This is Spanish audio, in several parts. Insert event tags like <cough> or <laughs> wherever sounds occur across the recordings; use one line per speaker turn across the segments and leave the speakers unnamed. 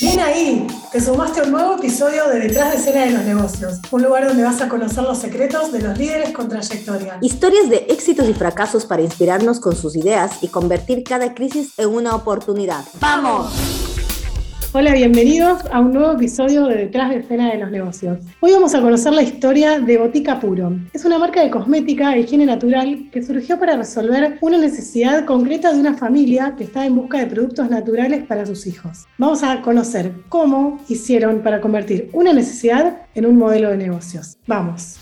Bien ahí, te sumaste a un nuevo episodio de Detrás de escena de los negocios, un lugar donde vas a conocer los secretos de los líderes con trayectoria.
Historias de éxitos y fracasos para inspirarnos con sus ideas y convertir cada crisis en una oportunidad. ¡Vamos!
Hola, bienvenidos a un nuevo episodio de Detrás de escena de los negocios. Hoy vamos a conocer la historia de Botica Puro. Es una marca de cosmética e higiene natural que surgió para resolver una necesidad concreta de una familia que estaba en busca de productos naturales para sus hijos. Vamos a conocer cómo hicieron para convertir una necesidad en un modelo de negocios. Vamos.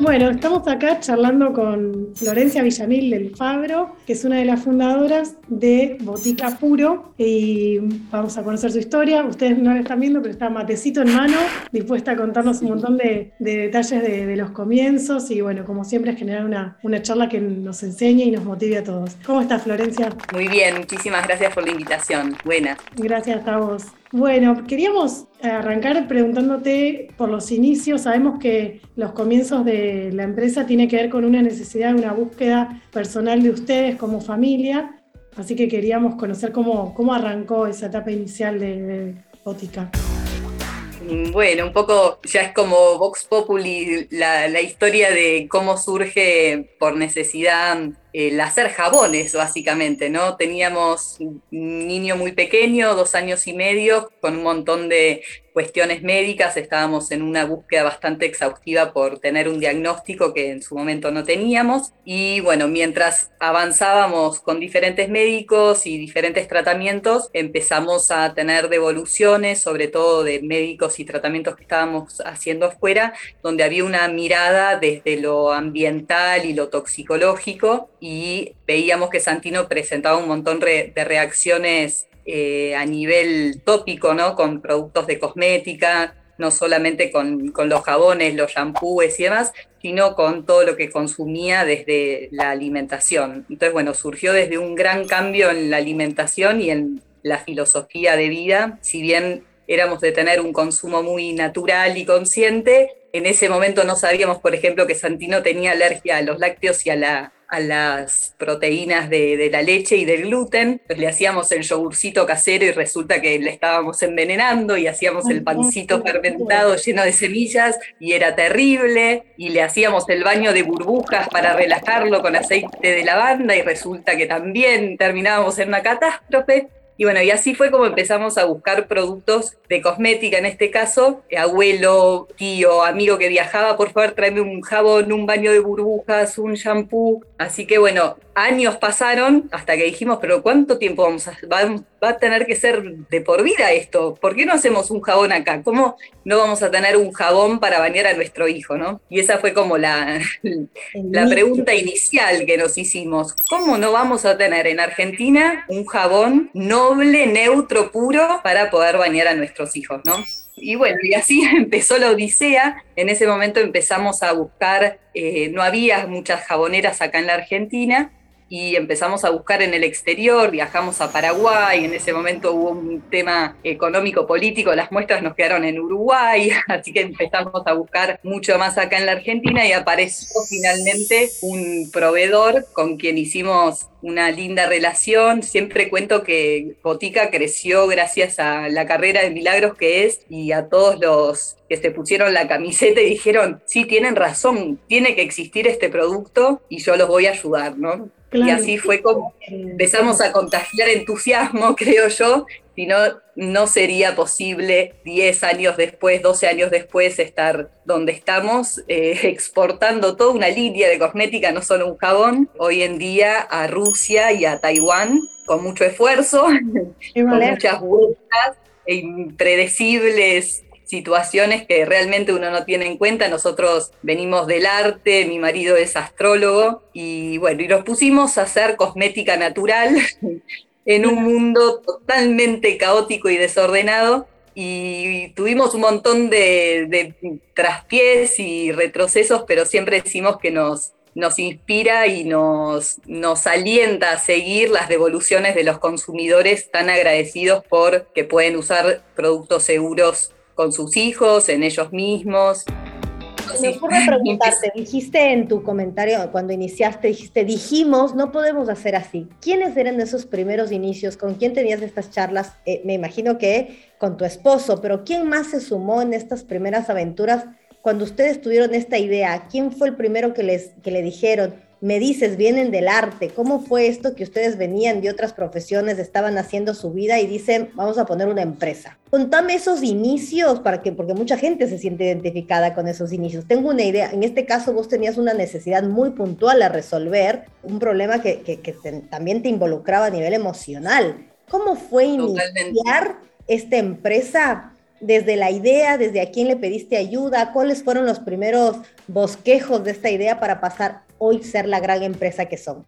Bueno, estamos acá charlando con Florencia Villamil del Fabro, que es una de las fundadoras de Botica Puro, y vamos a conocer su historia. Ustedes no la están viendo, pero está matecito en mano, dispuesta a contarnos un montón de, detalles de, los comienzos, y bueno, como siempre, es generar una, una charla que nos enseñe y nos motive a todos. ¿Cómo estás, Florencia?
Muy bien, muchísimas gracias por la invitación. Buena.
Gracias a vos. Bueno, queríamos arrancar preguntándote por los inicios. Sabemos que los comienzos de la empresa tiene que ver con una necesidad, una búsqueda personal de ustedes como familia. Así que queríamos conocer cómo, cómo arrancó esa etapa inicial de, de.
Bueno, un poco ya es como Vox Populi la historia de cómo surge por necesidad el hacer jabones, básicamente, ¿no? Teníamos un niño muy pequeño, dos años y medio, con un montón de cuestiones médicas, estábamos en una búsqueda bastante exhaustiva por tener un diagnóstico que en su momento no teníamos. Y bueno, mientras avanzábamos con diferentes médicos y diferentes tratamientos, empezamos a tener devoluciones, sobre todo de médicos y tratamientos que estábamos haciendo afuera, donde había una mirada desde lo ambiental y lo toxicológico y veíamos que Santino presentaba un montón de reacciones eh, a nivel tópico, ¿no? Con productos de cosmética, no solamente con, los jabones, los shampoos y demás, sino con todo lo que consumía desde la alimentación. Entonces, bueno, surgió desde un gran cambio en la alimentación y en la filosofía de vida, si bien éramos de tener un consumo muy natural y consciente, en ese momento no sabíamos, por ejemplo, que Santino tenía alergia a los lácteos y a la a las proteínas de, la leche y del gluten, pues le hacíamos el yogurcito casero y resulta que le estábamos envenenando y hacíamos el pancito fermentado lleno de semillas y era terrible y le hacíamos el baño de burbujas para relajarlo con aceite de lavanda y resulta que también terminábamos en una catástrofe. Y bueno, y así fue como empezamos a buscar productos de cosmética, en este caso, abuelo, tío, amigo que viajaba, por favor, tráeme un jabón, un baño de burbujas, un shampoo. Así que bueno, años pasaron hasta que dijimos, pero ¿cuánto tiempo vamos a, va, a tener que ser de por vida esto? ¿Por qué no hacemos un jabón acá? ¿Cómo no vamos a tener un jabón para bañar a nuestro hijo? ¿no? Y esa fue como la, la pregunta inicial que nos hicimos. ¿Cómo no vamos a tener en Argentina un jabón noble, neutro, puro para poder bañar a hijos? ¿no? Y bueno, y así <laughs> empezó la odisea. En ese momento empezamos a buscar, eh, no había muchas jaboneras acá en la Argentina, y empezamos a buscar en el exterior, viajamos a Paraguay, en ese momento hubo un tema económico político, las muestras nos quedaron en Uruguay, <laughs> así que empezamos a buscar mucho más acá en la Argentina y apareció finalmente un proveedor con quien hicimos una linda relación. Siempre cuento que Botica creció gracias a la carrera de milagros que es y a todos los que se pusieron la camiseta y dijeron, sí, tienen razón, tiene que existir este producto y yo los voy a ayudar, ¿no? Y así fue como empezamos a contagiar entusiasmo, <laughs> creo yo, si no, no sería posible 10 años después, 12 años después estar donde estamos, eh, <laughs> exportando toda una línea de cosmética, no solo un jabón, hoy en día a Rusia y a Taiwán, con mucho esfuerzo, <laughs> con muchas vueltas e impredecibles situaciones que realmente uno no tiene en cuenta. Nosotros venimos del arte, mi marido es astrólogo y bueno, y nos pusimos a hacer cosmética natural <laughs> en un mundo totalmente caótico y desordenado y tuvimos un montón de, traspiés y retrocesos, pero siempre decimos que nos, nos inspira y nos, nos alienta a seguir las devoluciones de los consumidores tan agradecidos por que pueden usar productos seguros con sus hijos, en ellos mismos.
me ocurre preguntarte, <laughs> dijiste en tu comentario cuando iniciaste, dijiste, dijimos, no podemos hacer así. ¿Quiénes eran esos primeros inicios? ¿Con quién tenías estas charlas? Eh, me imagino que con tu esposo, pero ¿quién más se sumó en estas primeras aventuras cuando ustedes tuvieron esta idea? ¿Quién fue el primero que les que le dijeron? Me dices, vienen del arte, ¿cómo fue esto que ustedes venían de otras profesiones, estaban haciendo su vida y dicen, vamos a poner una empresa? Contame esos inicios, para que, porque mucha gente se siente identificada con esos inicios. Tengo una idea, en este caso vos tenías una necesidad muy puntual a resolver, un problema que, también te involucraba a nivel emocional. ¿Cómo fue iniciar esta empresa desde la idea, desde a quién le pediste ayuda, cuáles fueron los primeros bosquejos de esta idea para pasar hoy ser la gran empresa que son.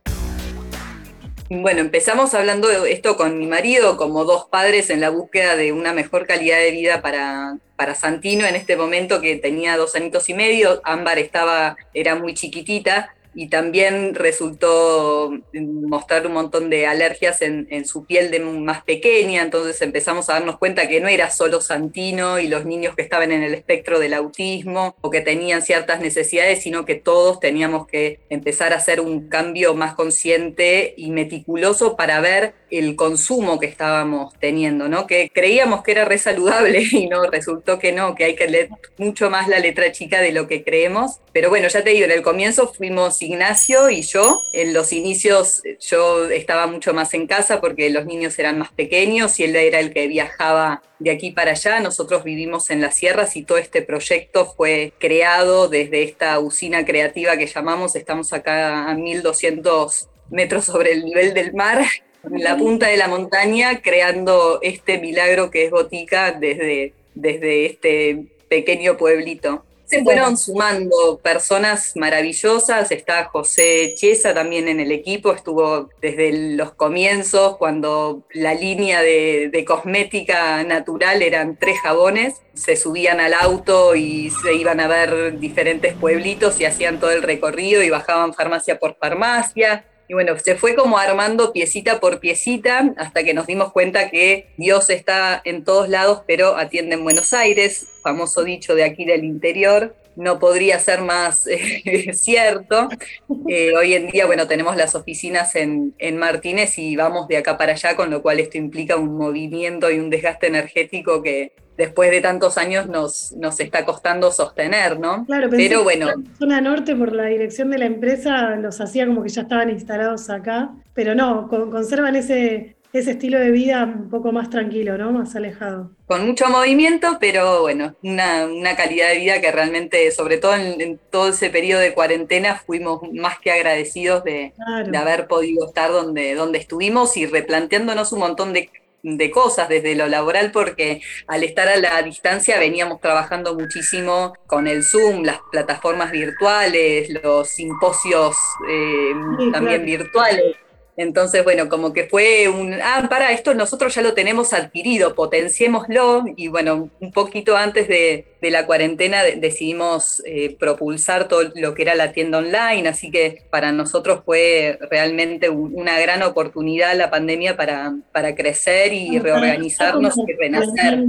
Bueno, empezamos hablando de esto con mi marido como dos padres en la búsqueda de una mejor calidad de vida para, para Santino en este momento que tenía dos añitos y medio, Ámbar estaba, era muy chiquitita y también resultó mostrar un montón de alergias en, su piel de más pequeña, entonces empezamos a darnos cuenta que no era solo Santino y los niños que estaban en el espectro del autismo o que tenían ciertas necesidades, sino que todos teníamos que empezar a hacer un cambio más consciente y meticuloso para ver el consumo que estábamos teniendo, ¿no? Que creíamos que era re saludable <laughs> y no, resultó que no, que hay que leer mucho más la letra chica de lo que creemos. Pero bueno, ya te digo, en el comienzo fuimos Ignacio y yo. En los inicios yo estaba mucho más en casa porque los niños eran más pequeños y él era el que viajaba de aquí para allá. Nosotros vivimos en las sierras y todo este proyecto fue creado desde esta usina creativa que llamamos. Estamos acá a 1200 metros sobre el nivel del mar, en la punta de la montaña, creando este milagro que es Botica desde, desde este pequeño pueblito se fueron sumando personas maravillosas. Está José Chiesa también en el equipo, estuvo desde los comienzos, cuando la línea de, de, cosmética natural eran tres jabones. Se subían al auto y se iban a ver diferentes pueblitos y hacían todo el recorrido y bajaban farmacia por farmacia. Y bueno, se fue como armando piecita por piecita hasta que nos dimos cuenta que Dios está en todos lados, pero atiende en Buenos Aires, famoso dicho de aquí del interior. No podría ser más <laughs> eh, cierto. Eh, hoy en día, bueno, tenemos las oficinas en, en Martínez y vamos de acá para allá, con lo cual esto implica un movimiento y un desgaste energético que, después de tantos años nos, nos está costando sostener, ¿no?
Claro, pero bueno. En la zona norte, por la dirección de la empresa, los hacía como que ya estaban instalados acá, pero no, conservan ese, ese estilo de vida un poco más tranquilo, ¿no? Más alejado.
Con mucho movimiento, pero bueno, una, calidad de vida que realmente, sobre todo en, todo ese periodo de cuarentena, fuimos más que agradecidos de, de haber podido estar donde, donde estuvimos y replanteándonos un montón de de cosas desde lo laboral porque al estar a la distancia veníamos trabajando muchísimo con el Zoom, las plataformas virtuales, los simposios eh, también virtuales. Entonces, bueno, como que fue un, ah, para, esto nosotros ya lo tenemos adquirido, potenciémoslo. Y bueno, un poquito antes de, la cuarentena decidimos eh, propulsar todo lo que era la tienda online, así que para nosotros fue realmente una gran oportunidad la pandemia para, para crecer y reorganizarnos y renacer.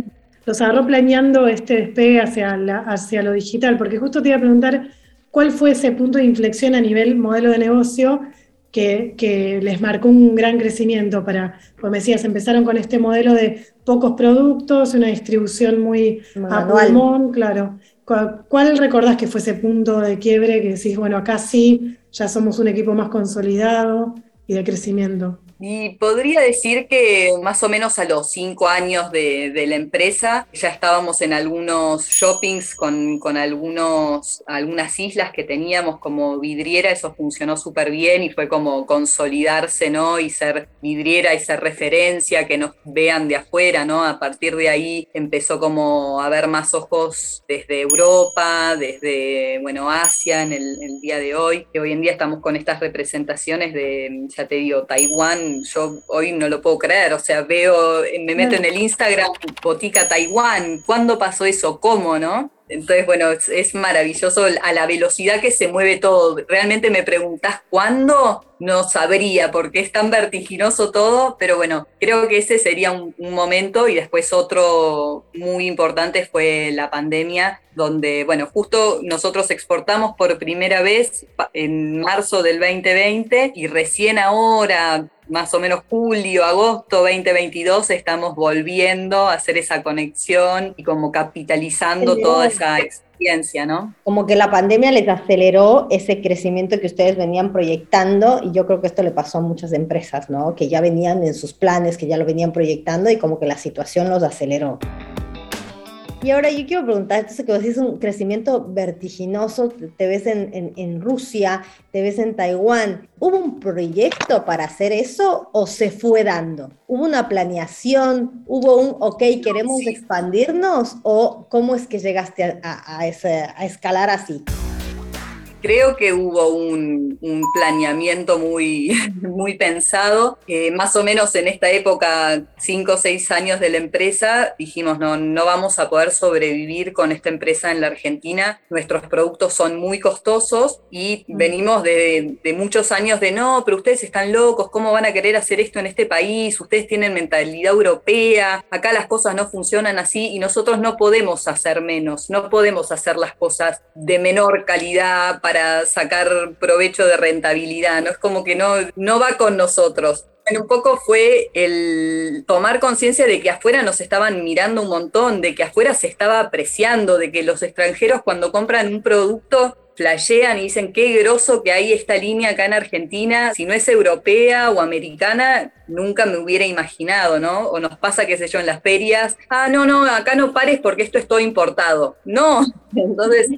Los agarró planeando este despegue hacia, hacia lo digital, porque justo te iba a preguntar cuál fue ese punto de inflexión a nivel modelo de negocio que, les marcó un gran crecimiento para, como decías, empezaron con este modelo de pocos productos, una distribución muy
anual,
claro. ¿Cuál, recordás que fue ese punto de quiebre que decís, bueno, acá sí, ya somos un equipo más consolidado y de crecimiento?
Y podría decir que más o menos a los cinco años de, la empresa ya estábamos en algunos shoppings con, con, algunos, algunas islas que teníamos como vidriera, eso funcionó súper bien y fue como consolidarse, ¿no? Y ser vidriera y ser referencia, que nos vean de afuera, ¿no? A partir de ahí empezó como a haber más ojos desde Europa, desde, bueno, Asia en el, el día de hoy, que hoy en día estamos con estas representaciones de, ya te digo, Taiwán, yo hoy no lo puedo creer, o sea, veo, me meto en el Instagram, Botica Taiwán, ¿cuándo pasó eso? ¿Cómo, no? Entonces, bueno, es, maravilloso a la velocidad que se mueve todo. Realmente me preguntas cuándo, no sabría por qué es tan vertiginoso todo, pero bueno, creo que ese sería un, momento y después otro muy importante fue la pandemia, donde, bueno, justo nosotros exportamos por primera vez en marzo del 2020 y recién ahora, más o menos julio, agosto 2022, estamos volviendo a hacer esa conexión y como capitalizando toda esa experiencia, ¿no?
Como que la pandemia les aceleró ese crecimiento que ustedes venían proyectando y yo creo que esto le pasó a muchas empresas, ¿no? Que ya venían en sus planes, que ya lo venían proyectando y como que la situación los aceleró. Y ahora yo quiero preguntar, entonces que vos decís un crecimiento vertiginoso, te ves en, en, Rusia, te ves en Taiwán. ¿Hubo un proyecto para hacer eso o se fue dando? ¿Hubo una planeación? ¿Hubo un, ok, queremos expandirnos? ¿O cómo es que llegaste a, a, ese, a escalar así?
creo que hubo un, planeamiento muy, <laughs> muy pensado. más o menos en esta época, cinco o seis años de la empresa, dijimos, no, no vamos a poder sobrevivir con esta empresa en la Argentina. Nuestros productos son muy costosos y mm. venimos de, de muchos años de, no, pero ustedes están locos, ¿cómo van a querer hacer esto en este país? Ustedes tienen mentalidad europea, acá las cosas no funcionan así y nosotros no podemos hacer menos, no podemos hacer las cosas de menor calidad para sacar provecho de rentabilidad, ¿no? Es como que no, no va con nosotros. Un poco fue el tomar conciencia de que afuera nos estaban mirando un montón, de que afuera se estaba apreciando, de que los extranjeros cuando compran un producto flashean y dicen qué groso que hay esta línea acá en Argentina, si no es europea o americana, nunca me hubiera imaginado, ¿no? O nos pasa, qué sé yo, en las ferias, ah, no, no, acá no pares porque esto es todo importado. No, <laughs> entonces,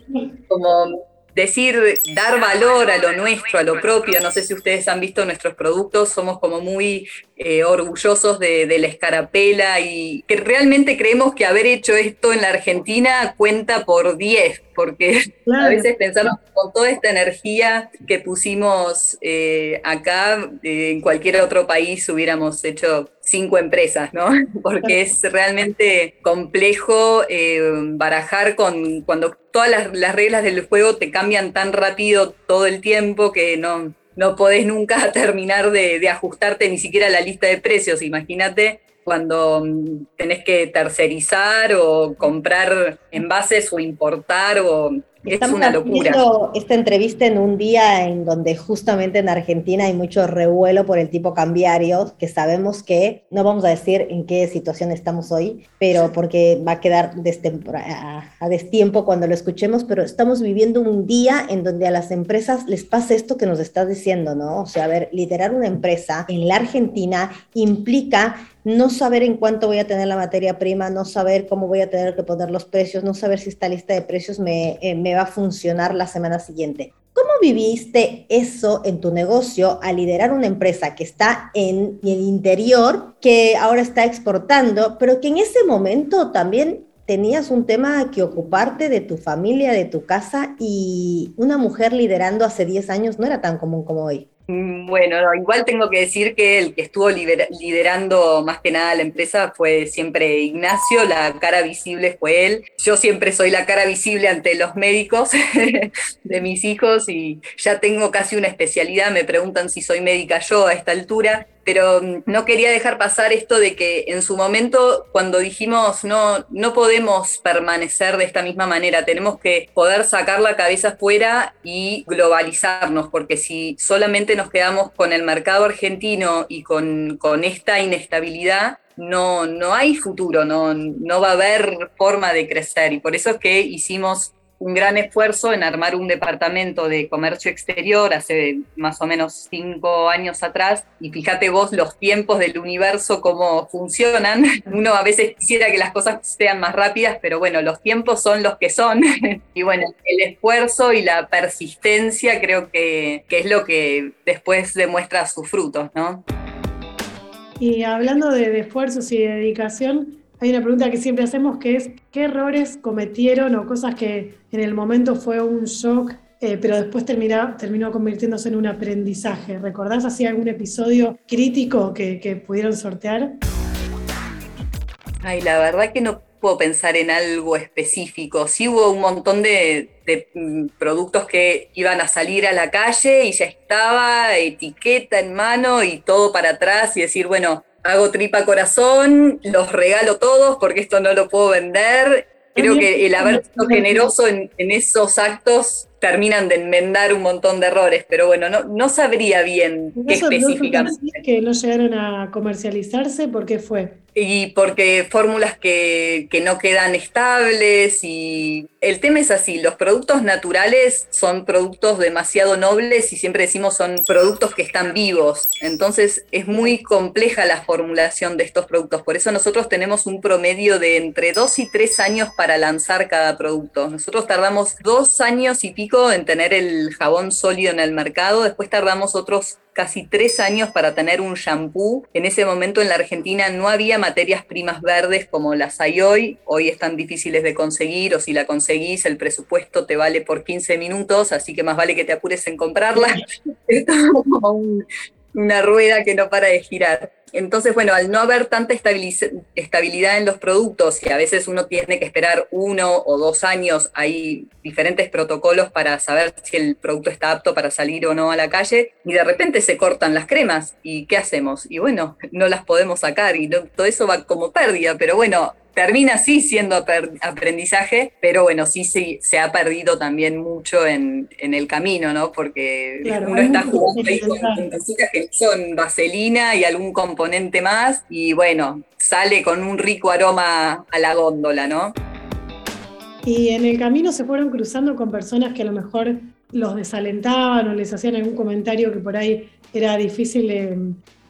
como decir, dar valor a lo nuestro, a lo propio. No sé si ustedes han visto nuestros productos, somos como muy eh, orgullosos de, la escarapela y que realmente creemos que haber hecho esto en la Argentina cuenta por 10, porque a veces pensamos con toda esta energía que pusimos eh, acá, eh, en cualquier otro país hubiéramos hecho cinco empresas, ¿no? <laughs> Porque es realmente complejo barajar con cuando todas las, las reglas del juego te cambian tan rápido todo el tiempo que no, no podés nunca <laughs> terminar de, ajustarte ni siquiera a la lista de precios. Imagínate cuando mm, tenés que tercerizar o comprar envases o importar o
es una locura. esta entrevista en un día en donde justamente en Argentina hay mucho revuelo por el tipo cambiario, que sabemos que, no vamos a decir en qué situación estamos hoy, pero porque va a quedar a, destiempo cuando lo escuchemos, pero estamos viviendo un día en donde a las empresas les pasa esto que nos estás diciendo, ¿no? O sea, a ver, liderar una empresa en la Argentina implica no saber en cuánto voy a tener la materia prima, no saber cómo voy a tener que poner los precios, no saber si esta lista de precios me, eh, va a funcionar la semana siguiente. ¿Cómo viviste eso en tu negocio al liderar una empresa que está en, en el interior, que ahora está exportando, pero que en ese momento también tenías un tema que ocuparte de tu familia, de tu casa y una mujer liderando hace 10 años no era tan común como hoy?
Mm, bueno, igual tengo que decir que el que estuvo liderando más que nada la empresa fue siempre Ignacio, la cara visible fue él. Yo siempre soy la cara visible ante los médicos <laughs> de mis hijos y ya tengo casi una especialidad, me preguntan si soy médica yo a esta altura pero no quería dejar pasar esto de que en su momento, cuando dijimos no, no podemos permanecer de esta misma manera, tenemos que poder sacar la cabeza afuera y globalizarnos, porque si solamente nos quedamos con el mercado argentino y con, con esta inestabilidad, no, no hay futuro, no, no va a haber forma de crecer. Y por eso es que hicimos un gran esfuerzo en armar un departamento de comercio exterior hace más o menos cinco años atrás y fíjate vos los tiempos del universo, cómo funcionan. <laughs> Uno a veces quisiera que las cosas sean más rápidas, pero bueno, los tiempos son los que son. <laughs> y bueno, el esfuerzo y la persistencia creo que, que es lo que después demuestra sus frutos, ¿no?
Y hablando de esfuerzos y de dedicación, hay una pregunta que siempre hacemos que es, ¿qué errores cometieron o cosas que en el momento fue un shock, eh, pero después termina, terminó convirtiéndose en un aprendizaje? ¿Recordás así algún episodio crítico que, pudieron sortear?
Ay, la verdad que no puedo pensar en algo específico. Sí hubo un montón de, mm, productos que iban a salir a la calle y ya estaba etiqueta en mano y todo para atrás y decir, bueno, hago tripa corazón, los regalo todos porque esto no lo puedo vender. Creo que el haber sido generoso en, en esos actos terminan de enmendar un montón de errores, pero bueno, no, no sabría bien qué específicamente.
que no llegaron a comercializarse? ¿Por qué fue?
Y porque fórmulas que, que, no quedan estables y el tema es así, los productos naturales son productos demasiado nobles y siempre decimos son productos que están vivos, entonces es muy compleja la formulación de estos productos, por eso nosotros tenemos un promedio de entre dos y tres años para lanzar cada producto, nosotros tardamos dos años y pico en tener el jabón sólido en el mercado, después tardamos otros casi tres años para tener un shampoo. En ese momento en la Argentina no había materias primas verdes como las hay hoy. Hoy están difíciles de conseguir o si la conseguís el presupuesto te vale por 15 minutos, así que más vale que te apures en comprarla. <laughs> Es como una rueda que no para de girar. Entonces, bueno, al no haber tanta estabilidad en los productos y a veces uno tiene que esperar uno o dos años, hay diferentes protocolos para saber si el producto está apto para salir o no a la calle y de repente se cortan las cremas y ¿qué hacemos? Y bueno, no las podemos sacar y todo eso va como pérdida, pero bueno, termina así siendo aprendizaje, pero bueno, sí, sí se ha perdido también mucho en, el camino, ¿no? Porque uno está jugando ahí con cositas que son vaselina y algún componente más, y bueno, sale con un rico aroma a la góndola, ¿no?
Y en el camino se fueron cruzando con personas que a lo mejor los desalentaban o les hacían algún comentario que por ahí era difícil de,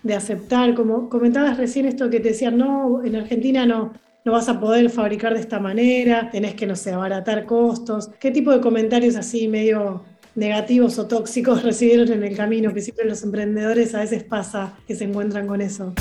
de aceptar. Como comentabas recién esto que te decían, no, en Argentina no, no vas a poder fabricar de esta manera, tenés que, no sé, abaratar costos. ¿Qué tipo de comentarios así medio negativos o tóxicos <laughs> recibieron en el camino? Que siempre los emprendedores a veces pasa que se encuentran con eso.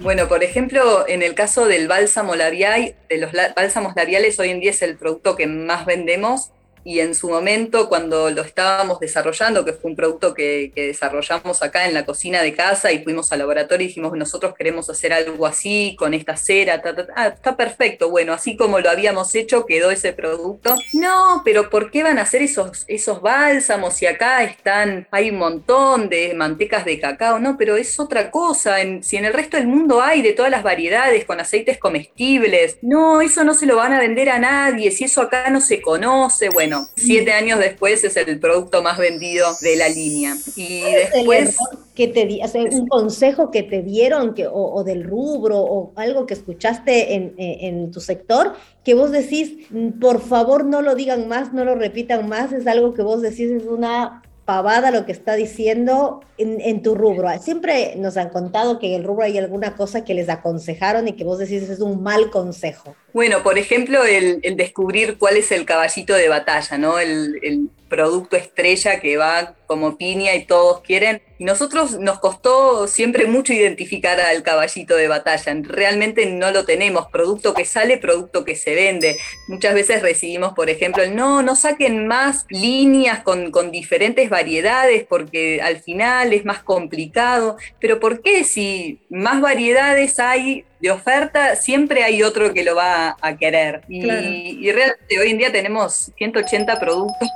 Bueno, por ejemplo, en el caso del bálsamo labial, de los bálsamos labiales, hoy en día es el producto que más vendemos y en su momento cuando lo estábamos desarrollando, que fue un producto que, desarrollamos acá en la cocina de casa y fuimos al laboratorio y dijimos, nosotros queremos hacer algo así, con esta cera, ah, está perfecto, bueno, así como lo habíamos hecho, quedó ese producto. No, pero ¿por qué van a hacer esos, esos bálsamos si acá están, hay un montón de mantecas de cacao? No, pero es otra cosa, si en el resto del mundo hay de todas las variedades con aceites comestibles, no, eso no se lo van a vender a nadie, si eso acá no se conoce, bueno siete años después es el producto más vendido de la línea. Y después...
Que te un consejo que te dieron que, o, del rubro o algo que escuchaste en, en, tu sector que vos decís, mm, por favor no lo digan más, no lo repitan más, es algo que vos decís es una pavada lo que está diciendo en, tu rubro. Siempre nos han contado que en el rubro hay alguna cosa que les aconsejaron y que vos decís es un mal consejo.
Bueno, por ejemplo, el, descubrir cuál es el caballito de batalla, ¿no? El, el producto estrella que va como piña y todos quieren. Y nosotros nos costó siempre mucho identificar al caballito de batalla. Realmente no lo tenemos. Producto que sale, producto que se vende. Muchas veces recibimos, por ejemplo, el no, no saquen más líneas con, con diferentes variedades porque al final es más complicado. Pero ¿por qué si más variedades hay de oferta, siempre hay otro que lo va a querer. Y, y realmente hoy en día tenemos 180 productos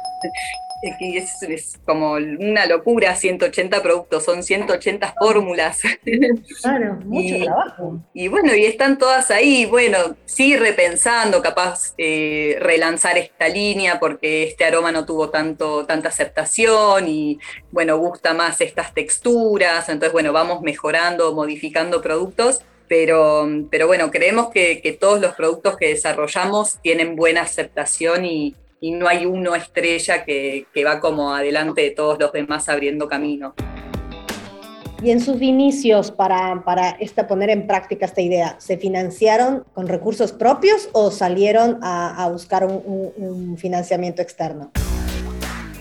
es, es, como una locura, 180 productos, son 180 fórmulas.
Claro, <laughs> mucho trabajo.
Y bueno, y están todas ahí, bueno, sí repensando, capaz eh, relanzar esta línea porque este aroma no tuvo tanto, tanta aceptación y bueno, gusta más estas texturas, entonces bueno, vamos mejorando, modificando productos. Pero, pero bueno, creemos que, que todos los productos que desarrollamos tienen buena aceptación y, y no hay uno estrella que, va como adelante de todos los demás abriendo camino.
Y en sus inicios para, para esta, poner en práctica esta idea, ¿se financiaron con recursos propios o salieron a, buscar un, financiamiento externo?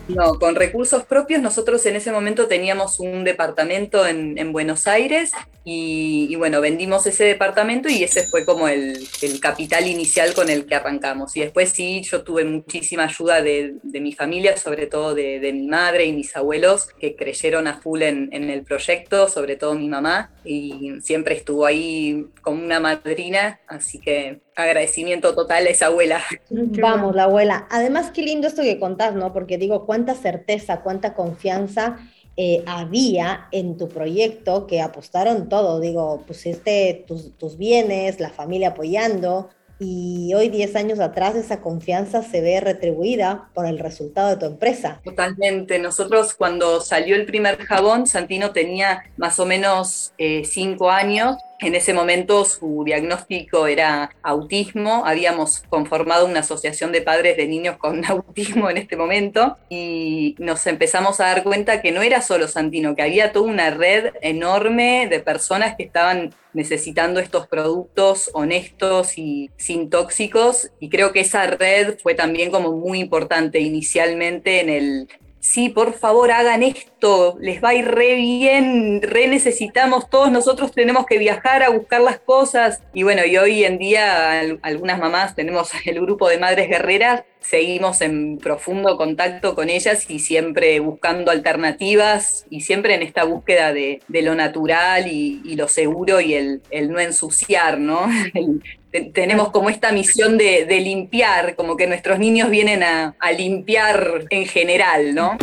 No, con recursos propios nosotros en ese momento teníamos un departamento en, Buenos Aires y, bueno, vendimos ese departamento y ese fue como el, capital inicial con el que arrancamos. Y después sí, yo tuve muchísima ayuda de, mi familia, sobre todo de, mi madre y mis abuelos, que creyeron a full en, en el proyecto, sobre todo mi mamá, y siempre estuvo ahí como una madrina, así que agradecimiento total a esa abuela.
Vamos, la abuela. Además, qué lindo esto que contás, ¿no? Porque digo, cuánta certeza, cuánta confianza eh, había en tu proyecto que apostaron todo. Digo, pusiste tus, tus bienes, la familia apoyando, y hoy, 10 años atrás, esa confianza se ve retribuida por el resultado de tu empresa.
Totalmente. Nosotros cuando salió el primer jabón, Santino tenía más o menos 5 eh, años en ese momento su diagnóstico era autismo. Habíamos conformado una asociación de padres de niños con <laughs> autismo en este momento y nos empezamos a dar cuenta que no era solo Santino, que había toda una red enorme de personas que estaban necesitando estos productos honestos y sin tóxicos. Y creo que esa red fue también como muy importante inicialmente en el sí, por favor hagan esto, les va a ir re bien, re necesitamos, todos nosotros tenemos que viajar a buscar las cosas. Y bueno, y hoy en día algunas mamás tenemos <laughs> el grupo de Madres Guerreras, seguimos en profundo contacto con ellas y siempre buscando alternativas y siempre en esta búsqueda de, lo natural y, lo seguro y el, no ensuciar, ¿no? <laughs> tenemos como esta misión de, limpiar, como que nuestros niños vienen a, limpiar en general, ¿no?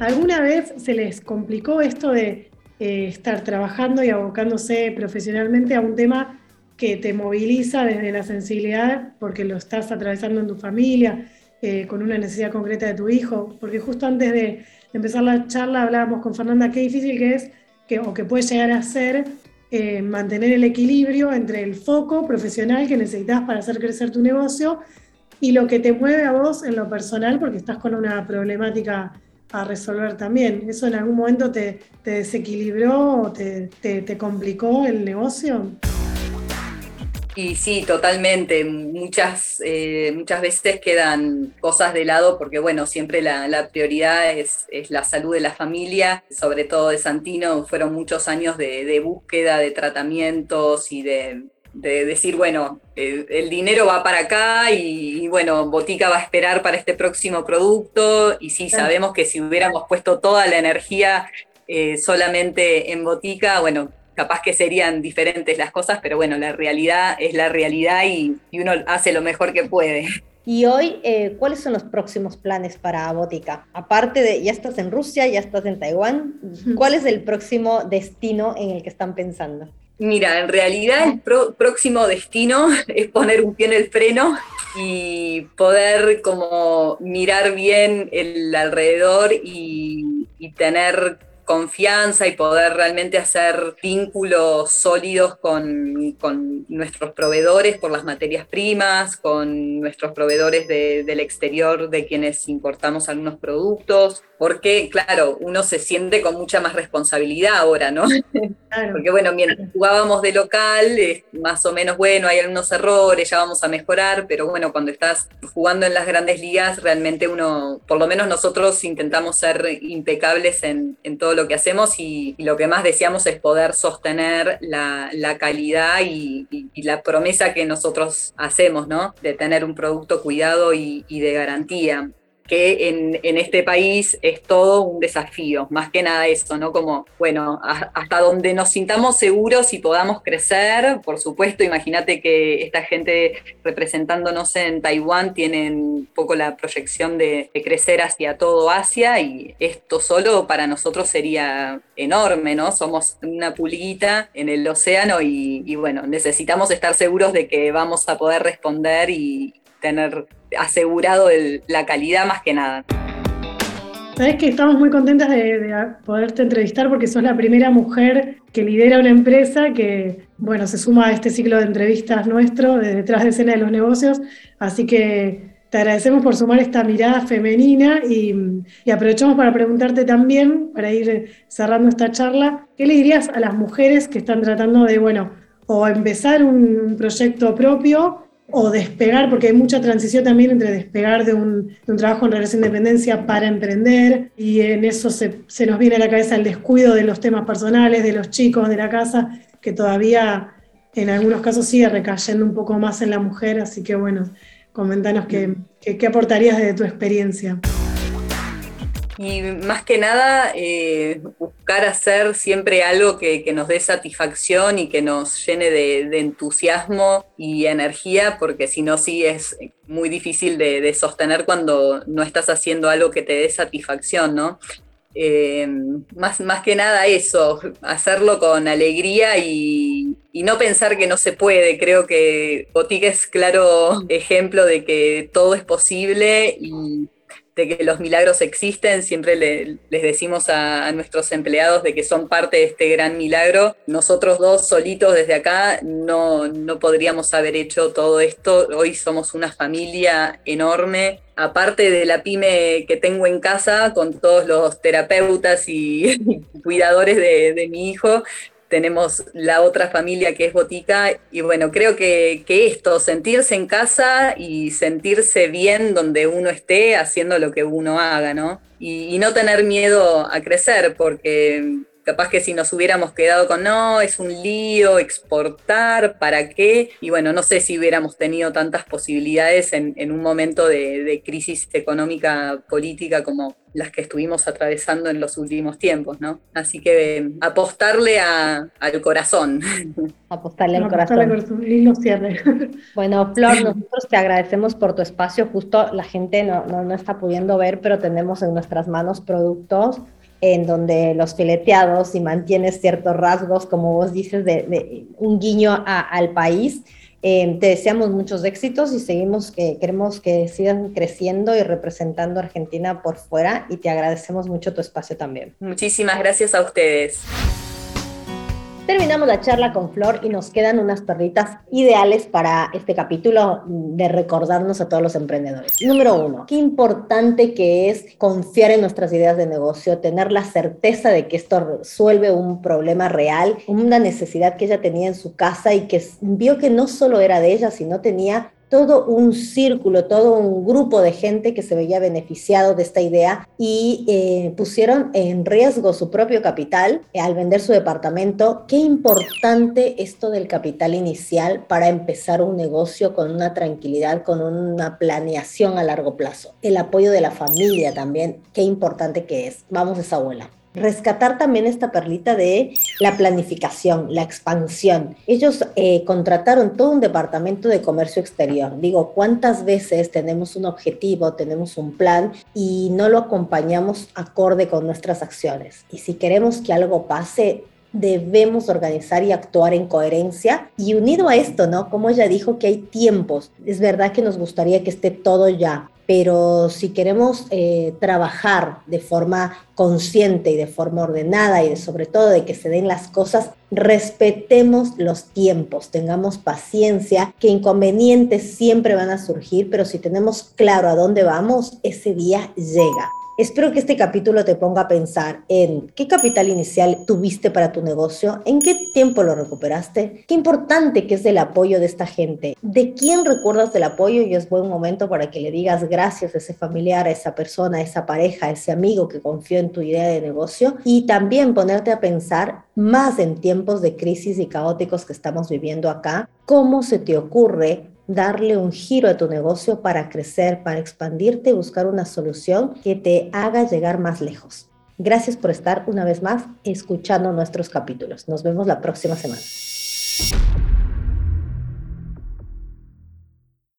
¿Alguna vez se les complicó esto de eh, estar trabajando y abocándose profesionalmente a un tema que te moviliza desde la sensibilidad porque lo estás atravesando en tu familia, eh, con una necesidad concreta de tu hijo? Porque justo antes de, empezar la charla hablábamos con Fernanda qué difícil que es, que, o que puede llegar a ser eh, mantener el equilibrio entre el foco profesional que necesitas para hacer crecer tu negocio y lo que te mueve a vos en lo personal porque estás con una problemática a resolver también. ¿Eso en algún momento te, desequilibró o te, te complicó el negocio?
Y sí, totalmente. Muchas, eh, muchas veces quedan cosas de lado porque, bueno, siempre la, prioridad es, la salud de la familia, sobre todo de Santino. Fueron muchos años de, búsqueda de tratamientos y de, decir, bueno, el, dinero va para acá y, bueno, Botica va a esperar para este próximo producto. Y sí, sabemos que si hubiéramos puesto toda la energía eh, solamente en Botica, bueno, capaz que serían diferentes las cosas, pero bueno, la realidad es la realidad y, uno hace lo mejor que puede.
Y hoy, eh, ¿cuáles son los próximos planes para Botica? Aparte de, ya estás en Rusia, ya estás en Taiwán, ¿cuál es el próximo destino en el que están pensando?
Mira, en realidad el próximo destino <laughs> es poner un pie en el freno y poder como mirar bien el alrededor y, y tener confianza y poder realmente hacer vínculos sólidos con, con nuestros proveedores por las materias primas, con nuestros proveedores del exterior de quienes importamos algunos productos, porque claro, uno se siente con mucha más responsabilidad ahora, ¿no? <laughs> Porque bueno, mientras jugábamos de local, más o menos bueno, hay algunos errores, ya vamos a mejorar, pero bueno, cuando estás jugando en las grandes ligas, realmente uno, por lo menos nosotros intentamos ser impecables en, en todo lo que hacemos y, lo que más deseamos es poder sostener la, calidad y, la promesa que nosotros hacemos, ¿no? De tener un producto cuidado y de garantía que en, este país es todo un desafío, más que nada eso, ¿no? Como, bueno, hasta donde nos sintamos seguros y podamos crecer, por supuesto, imagínate que esta gente representándonos en Taiwán tienen un poco la proyección de, crecer hacia todo Asia y esto solo para nosotros sería enorme, ¿no? Somos una pulguita en el océano y, y bueno, necesitamos estar seguros de que vamos a poder responder y, tener asegurado la calidad más que nada.
Sabes que estamos muy contentas de, poderte entrevistar porque sos la primera mujer que lidera una empresa que, bueno, se suma a este ciclo de entrevistas nuestro de detrás de escena de los negocios. Así que te agradecemos por sumar esta mirada femenina y, y, aprovechamos para preguntarte también, para ir cerrando esta charla, ¿qué le dirías a las mujeres que están tratando de, bueno, o empezar un proyecto propio o despegar, porque hay mucha transición también entre despegar de un, trabajo en relación de dependencia para emprender, y en eso se, se nos viene a la cabeza el descuido de los temas personales, de los chicos, de la casa, que todavía en algunos casos sigue recayendo un poco más en la mujer, así que bueno, comentanos qué, qué, aportarías desde tu experiencia.
Y más que nada, eh, buscar hacer siempre algo que, nos dé satisfacción y que nos llene de, entusiasmo y energía, porque si no, sí es muy difícil de, sostener cuando no estás haciendo algo que te dé satisfacción, ¿no? Eh, más, más que nada eso, hacerlo con alegría y, no pensar que no se puede. Creo que Botica es claro ejemplo de que todo es posible y de que los milagros existen, siempre les decimos a, nuestros empleados de que son parte de este gran milagro. Nosotros dos solitos desde acá no, no podríamos haber hecho todo esto. Hoy somos una familia enorme. Aparte de la pyme que tengo en casa, con todos los terapeutas y <laughs> cuidadores de, de mi hijo, tenemos la otra familia que es Botica y bueno, creo que, esto, sentirse en casa y sentirse bien donde uno esté haciendo lo que uno haga, ¿no? y no tener miedo a crecer, porque capaz que si nos hubiéramos quedado con no, es un lío exportar, ¿para qué? Y bueno, no sé si hubiéramos tenido tantas posibilidades en, un momento de, crisis económica política como las que estuvimos atravesando en los últimos tiempos, ¿no? Así que <laughs> apostarle al corazón.
Apostarle al corazón.
Lindo cierre. <laughs>
Bueno, Flor, nosotros te agradecemos por tu espacio. Justo la gente no, no, no está pudiendo ver, pero tenemos en nuestras manos productos en donde los fileteados y mantienes ciertos rasgos, como vos dices, de, un guiño al país. Eh, te deseamos muchos éxitos y seguimos que queremos que sigan creciendo y representando a Argentina por fuera y te agradecemos mucho tu espacio también.
Muchísimas gracias a ustedes.
Terminamos la charla con Flor y nos quedan unas perritas ideales para este capítulo de recordarnos a todos los emprendedores. Número uno, qué importante que es confiar en nuestras ideas de negocio, tener la certeza de que esto resuelve un problema real, una necesidad que ella tenía en su casa y que vio que no solo era de ella, sino tenía todo un círculo, todo un grupo de gente que se veía beneficiado de esta idea y eh, pusieron en riesgo su propio capital eh, al vender su departamento. Qué importante esto del capital inicial para empezar un negocio con una tranquilidad, con una planeación a largo plazo. El apoyo de la familia también, qué importante que es. Vamos, esa abuela rescatar también esta perlita de la planificación, la expansión. Ellos eh, contrataron todo un departamento de comercio exterior. Digo, ¿cuántas veces tenemos un objetivo, tenemos un plan y no lo acompañamos acorde con nuestras acciones? Y si queremos que algo pase, debemos organizar y actuar en coherencia. Y unido a esto, ¿no? Como ella dijo que hay tiempos, es verdad que nos gustaría que esté todo ya, pero si queremos eh, trabajar de forma consciente y de forma ordenada y sobre todo de que se den las cosas, respetemos los tiempos, tengamos paciencia, que inconvenientes siempre van a surgir, pero si tenemos claro a dónde vamos, ese día llega. Espero que este capítulo te ponga a pensar en qué capital inicial tuviste para tu negocio, en qué tiempo lo recuperaste, qué importante que es el apoyo de esta gente, de quién recuerdas del apoyo y es buen momento para que le digas gracias a ese familiar, a esa persona, a esa pareja, a ese amigo que confió en tu idea de negocio y también ponerte a pensar más en tiempos de crisis y caóticos que estamos viviendo acá, cómo se te ocurre darle un giro a tu negocio para crecer, para expandirte y buscar una solución que te haga llegar más lejos. Gracias por estar una vez más escuchando nuestros capítulos. Nos vemos la próxima semana.